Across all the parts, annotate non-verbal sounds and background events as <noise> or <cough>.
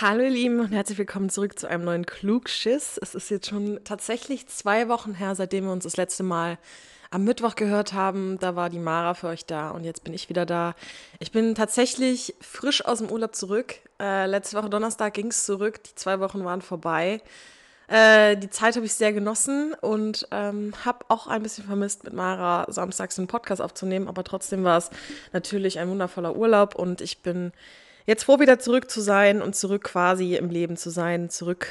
Hallo ihr Lieben und herzlich willkommen zurück zu einem neuen Klugschiss. Es ist jetzt schon tatsächlich zwei Wochen her, seitdem wir uns das letzte Mal am Mittwoch gehört haben. Da war die Mara für euch da und jetzt bin ich wieder da. Ich bin tatsächlich frisch aus dem Urlaub zurück. Äh, letzte Woche Donnerstag ging es zurück. Die zwei Wochen waren vorbei. Äh, die Zeit habe ich sehr genossen und ähm, habe auch ein bisschen vermisst, mit Mara samstags einen Podcast aufzunehmen. Aber trotzdem war es natürlich ein wundervoller Urlaub und ich bin jetzt froh, wieder zurück zu sein und zurück quasi im Leben zu sein, zurück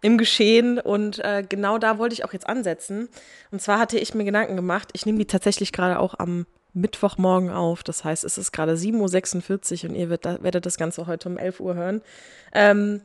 im Geschehen. Und äh, genau da wollte ich auch jetzt ansetzen. Und zwar hatte ich mir Gedanken gemacht, ich nehme die tatsächlich gerade auch am Mittwochmorgen auf. Das heißt, es ist gerade 7.46 Uhr und ihr werdet, das Ganze heute um 11 Uhr hören. Ähm,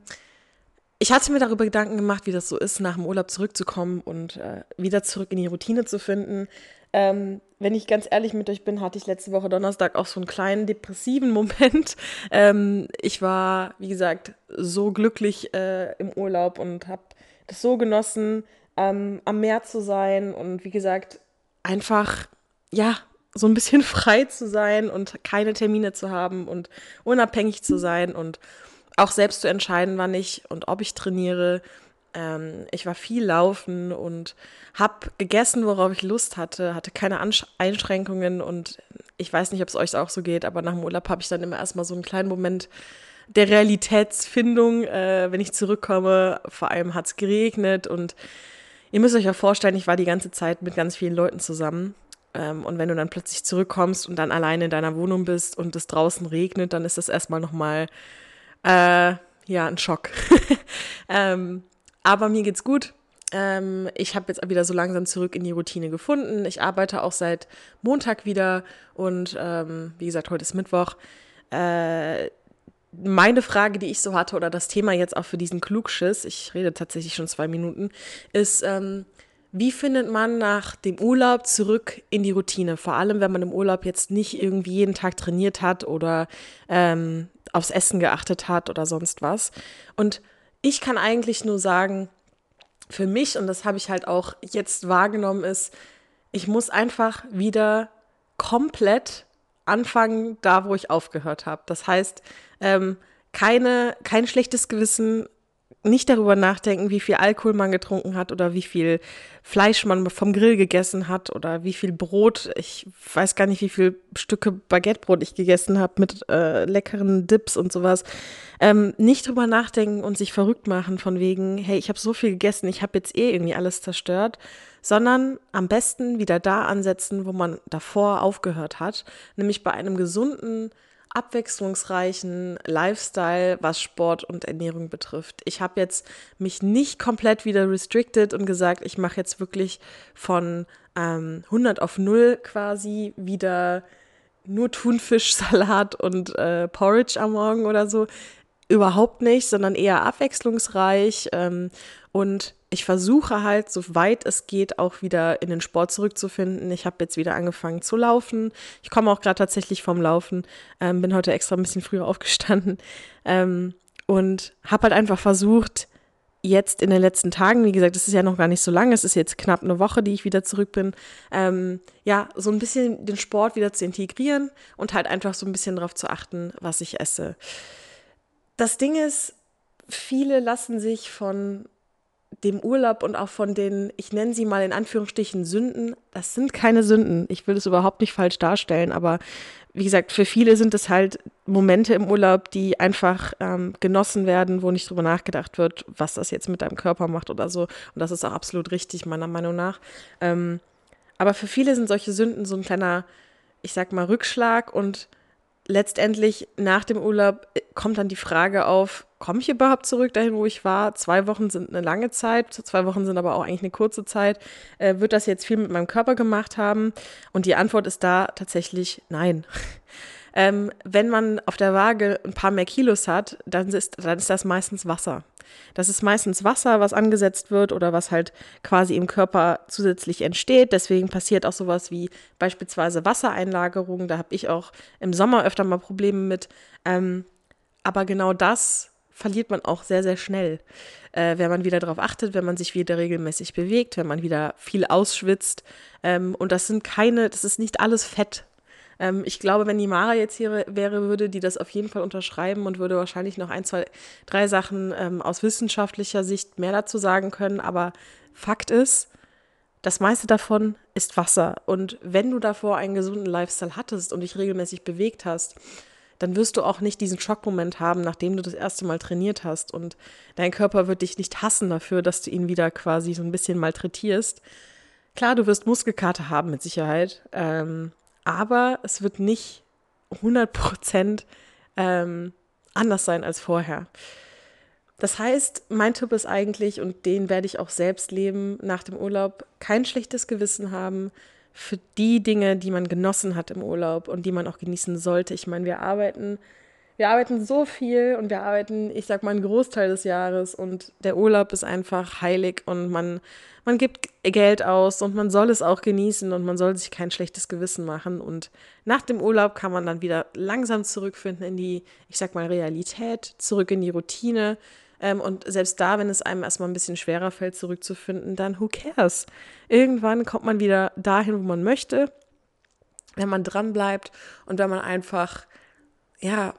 ich hatte mir darüber Gedanken gemacht, wie das so ist, nach dem Urlaub zurückzukommen und äh, wieder zurück in die Routine zu finden. Ähm, wenn ich ganz ehrlich mit euch bin, hatte ich letzte Woche Donnerstag auch so einen kleinen depressiven <laughs> Moment. Ähm, ich war, wie gesagt, so glücklich äh, im Urlaub und habe das so genossen, ähm, am Meer zu sein und wie gesagt, einfach, ja, so ein bisschen <laughs> frei zu sein und keine Termine zu haben und unabhängig zu sein und auch selbst zu entscheiden, wann ich und ob ich trainiere ähm, ich war viel laufen und habe gegessen, worauf ich Lust hatte, hatte keine Ansch Einschränkungen und ich weiß nicht, ob es euch auch so geht, aber nach dem Urlaub habe ich dann immer erstmal so einen kleinen Moment der Realitätsfindung, äh, wenn ich zurückkomme. Vor allem hat es geregnet und ihr müsst euch ja vorstellen, ich war die ganze Zeit mit ganz vielen Leuten zusammen. Ähm, und wenn du dann plötzlich zurückkommst und dann alleine in deiner Wohnung bist und es draußen regnet, dann ist das erstmal nochmal, äh, ja, ein Schock. <laughs> ähm, aber mir geht's gut. Ähm, ich habe jetzt wieder so langsam zurück in die Routine gefunden. Ich arbeite auch seit Montag wieder und ähm, wie gesagt, heute ist Mittwoch. Äh, meine Frage, die ich so hatte, oder das Thema jetzt auch für diesen Klugschiss, ich rede tatsächlich schon zwei Minuten, ist, ähm, wie findet man nach dem Urlaub zurück in die Routine? Vor allem, wenn man im Urlaub jetzt nicht irgendwie jeden Tag trainiert hat oder ähm, aufs Essen geachtet hat oder sonst was. Und ich kann eigentlich nur sagen, für mich, und das habe ich halt auch jetzt wahrgenommen, ist, ich muss einfach wieder komplett anfangen, da wo ich aufgehört habe. Das heißt, ähm, keine, kein schlechtes Gewissen nicht darüber nachdenken, wie viel Alkohol man getrunken hat oder wie viel Fleisch man vom Grill gegessen hat oder wie viel Brot. Ich weiß gar nicht, wie viele Stücke Baguettebrot ich gegessen habe mit äh, leckeren Dips und sowas. Ähm, nicht drüber nachdenken und sich verrückt machen von wegen, hey, ich habe so viel gegessen, ich habe jetzt eh irgendwie alles zerstört, sondern am besten wieder da ansetzen, wo man davor aufgehört hat, nämlich bei einem gesunden abwechslungsreichen Lifestyle, was Sport und Ernährung betrifft. Ich habe jetzt mich nicht komplett wieder restricted und gesagt, ich mache jetzt wirklich von ähm, 100 auf 0 quasi wieder nur Thunfischsalat <laughs> und äh, Porridge am Morgen oder so. Überhaupt nicht, sondern eher abwechslungsreich ähm, und ich versuche halt, soweit es geht, auch wieder in den Sport zurückzufinden. Ich habe jetzt wieder angefangen zu laufen. Ich komme auch gerade tatsächlich vom Laufen. Ähm, bin heute extra ein bisschen früher aufgestanden ähm, und habe halt einfach versucht, jetzt in den letzten Tagen, wie gesagt, es ist ja noch gar nicht so lange, es ist jetzt knapp eine Woche, die ich wieder zurück bin, ähm, ja, so ein bisschen den Sport wieder zu integrieren und halt einfach so ein bisschen darauf zu achten, was ich esse. Das Ding ist, viele lassen sich von dem Urlaub und auch von den, ich nenne sie mal in Anführungsstrichen Sünden, das sind keine Sünden. Ich will es überhaupt nicht falsch darstellen, aber wie gesagt, für viele sind es halt Momente im Urlaub, die einfach ähm, genossen werden, wo nicht drüber nachgedacht wird, was das jetzt mit deinem Körper macht oder so. Und das ist auch absolut richtig, meiner Meinung nach. Ähm, aber für viele sind solche Sünden so ein kleiner, ich sag mal, Rückschlag und letztendlich nach dem Urlaub äh, kommt dann die Frage auf, komme ich überhaupt zurück dahin, wo ich war? Zwei Wochen sind eine lange Zeit, zwei Wochen sind aber auch eigentlich eine kurze Zeit. Äh, wird das jetzt viel mit meinem Körper gemacht haben? Und die Antwort ist da tatsächlich nein. <laughs> ähm, wenn man auf der Waage ein paar mehr Kilos hat, dann ist, dann ist das meistens Wasser. Das ist meistens Wasser, was angesetzt wird oder was halt quasi im Körper zusätzlich entsteht. Deswegen passiert auch sowas wie beispielsweise Wassereinlagerung. Da habe ich auch im Sommer öfter mal Probleme mit. Ähm, aber genau das verliert man auch sehr, sehr schnell. Äh, wenn man wieder darauf achtet, wenn man sich wieder regelmäßig bewegt, wenn man wieder viel ausschwitzt. Ähm, und das sind keine, das ist nicht alles Fett. Ähm, ich glaube, wenn die Mara jetzt hier wäre, würde die das auf jeden Fall unterschreiben und würde wahrscheinlich noch ein, zwei, drei Sachen ähm, aus wissenschaftlicher Sicht mehr dazu sagen können. Aber Fakt ist, das meiste davon ist Wasser. Und wenn du davor einen gesunden Lifestyle hattest und dich regelmäßig bewegt hast, dann wirst du auch nicht diesen Schockmoment haben, nachdem du das erste Mal trainiert hast. Und dein Körper wird dich nicht hassen dafür, dass du ihn wieder quasi so ein bisschen malträtierst. Klar, du wirst Muskelkater haben mit Sicherheit, ähm, aber es wird nicht 100 Prozent ähm, anders sein als vorher. Das heißt, mein Tipp ist eigentlich, und den werde ich auch selbst leben nach dem Urlaub, kein schlechtes Gewissen haben für die Dinge, die man genossen hat im Urlaub und die man auch genießen sollte. Ich meine, wir arbeiten, wir arbeiten so viel und wir arbeiten, ich sag mal, einen Großteil des Jahres und der Urlaub ist einfach heilig und man, man gibt Geld aus und man soll es auch genießen und man soll sich kein schlechtes Gewissen machen. Und nach dem Urlaub kann man dann wieder langsam zurückfinden in die, ich sag mal, Realität, zurück in die Routine ähm, und selbst da, wenn es einem erstmal ein bisschen schwerer fällt, zurückzufinden, dann who cares? Irgendwann kommt man wieder dahin, wo man möchte, wenn man dran bleibt und wenn man einfach, ja,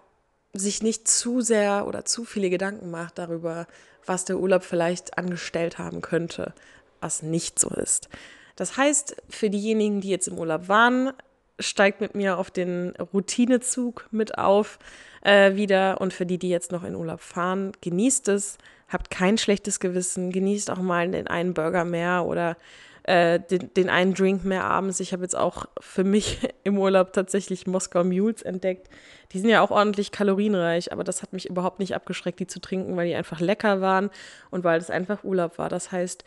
sich nicht zu sehr oder zu viele Gedanken macht darüber, was der Urlaub vielleicht angestellt haben könnte, was nicht so ist. Das heißt, für diejenigen, die jetzt im Urlaub waren, steigt mit mir auf den Routinezug mit auf äh, wieder. Und für die, die jetzt noch in Urlaub fahren, genießt es, habt kein schlechtes Gewissen, genießt auch mal den einen Burger mehr oder äh, den, den einen Drink mehr abends. Ich habe jetzt auch für mich <laughs> im Urlaub tatsächlich Moskau Mules entdeckt. Die sind ja auch ordentlich kalorienreich, aber das hat mich überhaupt nicht abgeschreckt, die zu trinken, weil die einfach lecker waren und weil es einfach Urlaub war. Das heißt,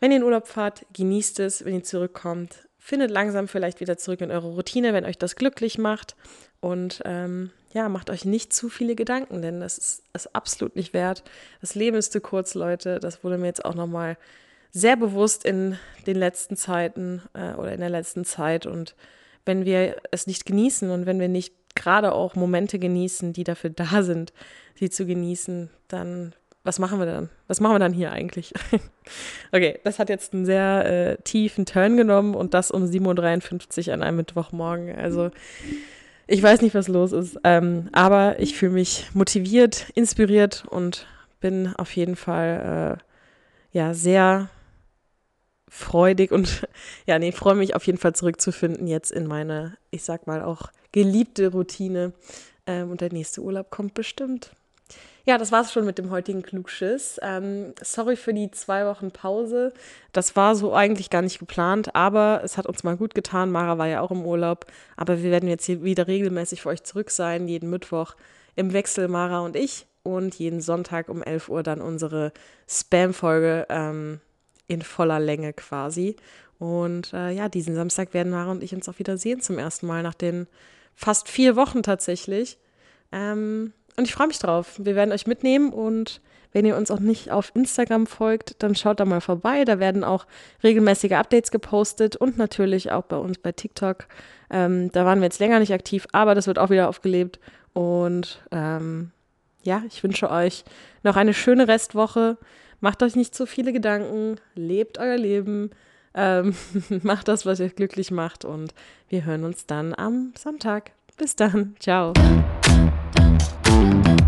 wenn ihr in Urlaub fahrt, genießt es, wenn ihr zurückkommt, findet langsam vielleicht wieder zurück in eure Routine, wenn euch das glücklich macht. Und ähm, ja, macht euch nicht zu viele Gedanken, denn das ist, ist absolut nicht wert. Das Leben ist zu kurz, Leute. Das wurde mir jetzt auch nochmal sehr bewusst in den letzten Zeiten äh, oder in der letzten Zeit. Und wenn wir es nicht genießen und wenn wir nicht gerade auch Momente genießen, die dafür da sind, sie zu genießen, dann was machen wir dann? Was machen wir dann hier eigentlich? <laughs> okay, das hat jetzt einen sehr äh, tiefen Turn genommen und das um 7.53 Uhr an einem Mittwochmorgen. Also ich weiß nicht, was los ist, ähm, aber ich fühle mich motiviert, inspiriert und bin auf jeden Fall äh, ja sehr freudig und <laughs> ja, nee, freue mich auf jeden Fall zurückzufinden jetzt in meine, ich sag mal auch geliebte Routine. Ähm, und der nächste Urlaub kommt bestimmt. Ja, das war's schon mit dem heutigen Klugschiss. Ähm, sorry für die zwei Wochen Pause. Das war so eigentlich gar nicht geplant, aber es hat uns mal gut getan. Mara war ja auch im Urlaub, aber wir werden jetzt hier wieder regelmäßig für euch zurück sein, jeden Mittwoch im Wechsel Mara und ich und jeden Sonntag um 11 Uhr dann unsere Spam-Folge ähm, in voller Länge quasi. Und äh, ja, diesen Samstag werden Mara und ich uns auch wieder sehen zum ersten Mal nach den fast vier Wochen tatsächlich. Ähm, und ich freue mich drauf. Wir werden euch mitnehmen und wenn ihr uns auch nicht auf Instagram folgt, dann schaut da mal vorbei. Da werden auch regelmäßige Updates gepostet und natürlich auch bei uns bei TikTok. Ähm, da waren wir jetzt länger nicht aktiv, aber das wird auch wieder aufgelebt. Und ähm, ja, ich wünsche euch noch eine schöne Restwoche. Macht euch nicht zu viele Gedanken. Lebt euer Leben. Ähm, <laughs> macht das, was euch glücklich macht. Und wir hören uns dann am Sonntag. Bis dann. Ciao. Thank you.